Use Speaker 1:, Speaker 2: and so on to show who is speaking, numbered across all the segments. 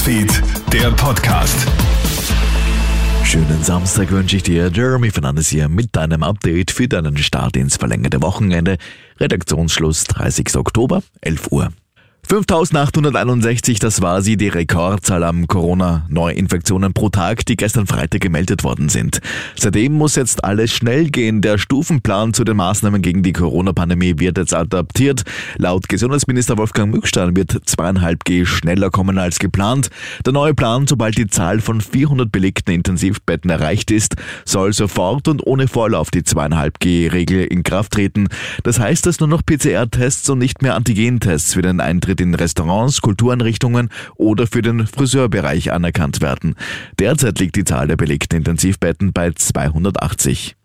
Speaker 1: Newsfeed, der Podcast.
Speaker 2: Schönen Samstag wünsche ich dir, Jeremy Fernandes hier mit deinem Update für deinen Start ins verlängerte Wochenende. Redaktionsschluss 30. Oktober, 11 Uhr. 5861, das war sie, die Rekordzahl an Corona-Neuinfektionen pro Tag, die gestern Freitag gemeldet worden sind. Seitdem muss jetzt alles schnell gehen. Der Stufenplan zu den Maßnahmen gegen die Corona-Pandemie wird jetzt adaptiert. Laut Gesundheitsminister Wolfgang Mückstein wird 2,5G schneller kommen als geplant. Der neue Plan, sobald die Zahl von 400 belegten Intensivbetten erreicht ist, soll sofort und ohne Vorlauf die 2,5G-Regel in Kraft treten. Das heißt, dass nur noch PCR-Tests und nicht mehr Antigen-Tests für den Eintritt in Restaurants, Kultureinrichtungen oder für den Friseurbereich anerkannt werden. Derzeit liegt die Zahl der belegten Intensivbetten bei 280.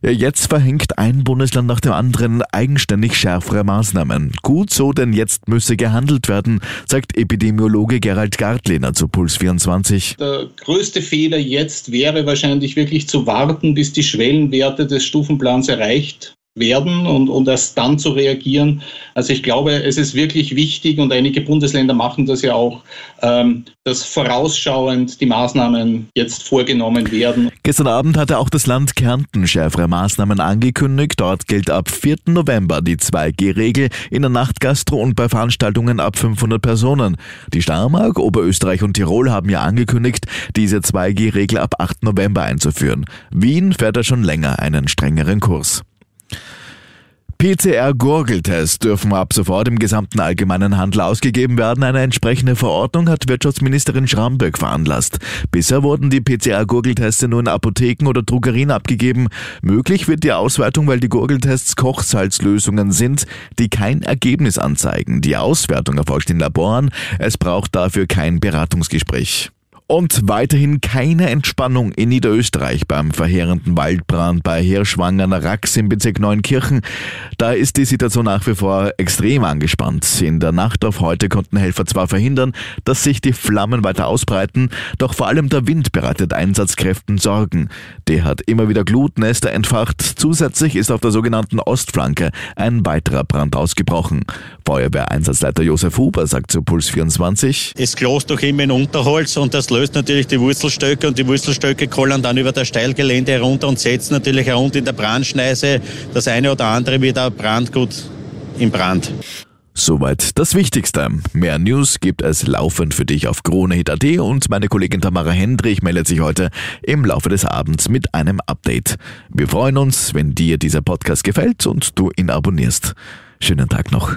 Speaker 2: Jetzt verhängt ein Bundesland nach dem anderen eigenständig schärfere Maßnahmen. Gut so, denn jetzt müsse gehandelt werden, sagt Epidemiologe Gerald Gartlehner zu Puls 24.
Speaker 3: Der größte Fehler jetzt wäre wahrscheinlich wirklich zu warten, bis die Schwellenwerte des Stufenplans erreicht werden und, und erst dann zu reagieren. Also ich glaube, es ist wirklich wichtig und einige Bundesländer machen das ja auch, ähm, dass vorausschauend die Maßnahmen jetzt vorgenommen werden.
Speaker 2: Gestern Abend hatte auch das Land Kärnten schärfere Maßnahmen angekündigt. Dort gilt ab 4. November die 2G-Regel in der Nachtgastro und bei Veranstaltungen ab 500 Personen. Die Steiermark, Oberösterreich und Tirol haben ja angekündigt, diese 2G-Regel ab 8. November einzuführen. Wien fährt da schon länger einen strengeren Kurs. PCR-Gurgeltests dürfen ab sofort im gesamten allgemeinen Handel ausgegeben werden. Eine entsprechende Verordnung hat Wirtschaftsministerin Schramböck veranlasst. Bisher wurden die PCR-Gurgeltests nur in Apotheken oder Drogerien abgegeben. Möglich wird die Auswertung, weil die Gurgeltests Kochsalzlösungen sind, die kein Ergebnis anzeigen. Die Auswertung erfolgt in Laboren. Es braucht dafür kein Beratungsgespräch. Und weiterhin keine Entspannung in Niederösterreich beim verheerenden Waldbrand bei Hirschwangen Rax im Bezirk Neunkirchen. Da ist die Situation nach wie vor extrem angespannt. In der Nacht auf heute konnten Helfer zwar verhindern, dass sich die Flammen weiter ausbreiten, doch vor allem der Wind bereitet Einsatzkräften Sorgen. Der hat immer wieder Glutnester entfacht. Zusätzlich ist auf der sogenannten Ostflanke ein weiterer Brand ausgebrochen. Feuerwehreinsatzleiter Josef Huber sagt zu Puls 24.
Speaker 4: Es klost doch immer in Unterholz und das löst natürlich die Wurzelstöcke und die Wurzelstöcke kollern dann über das Steilgelände herunter und setzen natürlich herunter in der Brandschneise das eine oder andere wieder Brandgut in Brand.
Speaker 2: Soweit das Wichtigste. Mehr News gibt es laufend für dich auf KroneHit.at und meine Kollegin Tamara Hendrich meldet sich heute im Laufe des Abends mit einem Update. Wir freuen uns, wenn dir dieser Podcast gefällt und du ihn abonnierst. Schönen Tag noch.